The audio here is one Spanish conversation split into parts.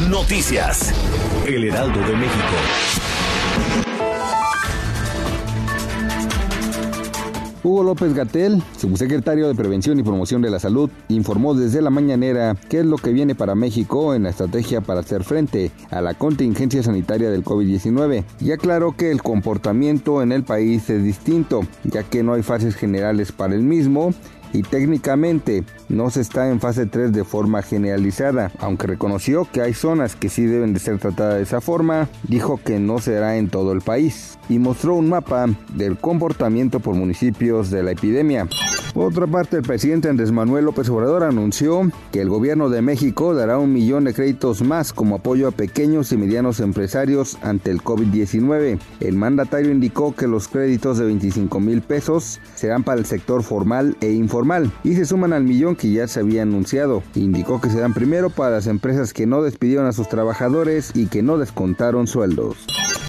Noticias. El Heraldo de México. Hugo López Gatel, subsecretario de Prevención y Promoción de la Salud, informó desde la mañanera qué es lo que viene para México en la estrategia para hacer frente a la contingencia sanitaria del COVID-19 y aclaró que el comportamiento en el país es distinto, ya que no hay fases generales para el mismo y técnicamente no se está en fase 3 de forma generalizada, aunque reconoció que hay zonas que sí deben de ser tratadas de esa forma, dijo que no será en todo el país y mostró un mapa del comportamiento por municipios de la epidemia. Por otra parte, el presidente Andrés Manuel López Obrador anunció que el gobierno de México dará un millón de créditos más como apoyo a pequeños y medianos empresarios ante el COVID-19. El mandatario indicó que los créditos de 25 mil pesos serán para el sector formal e informal y se suman al millón que ya se había anunciado. Indicó que serán primero para las empresas que no despidieron a sus trabajadores y que no descontaron sueldos.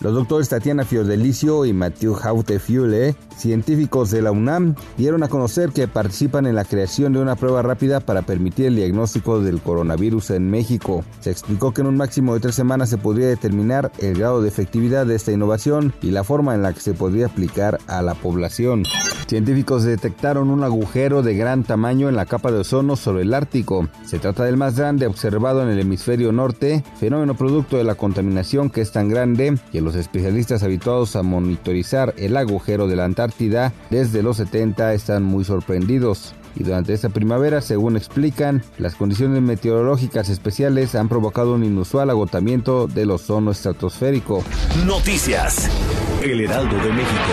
Los doctores Tatiana Fiordelicio y Mathieu Fiule, científicos de la UNAM, dieron a conocer que participan en la creación de una prueba rápida para permitir el diagnóstico del coronavirus en México. Se explicó que en un máximo de tres semanas se podría determinar el grado de efectividad de esta innovación y la forma en la que se podría aplicar a la población. Científicos detectaron un agujero de gran tamaño en la capa de ozono sobre el Ártico. Se trata del más grande observado en el hemisferio norte, fenómeno producto de la contaminación que es tan grande que los especialistas habituados a monitorizar el agujero de la Antártida desde los 70 están muy sorprendidos. Y durante esta primavera, según explican, las condiciones meteorológicas especiales han provocado un inusual agotamiento del ozono estratosférico. Noticias. El Heraldo de México.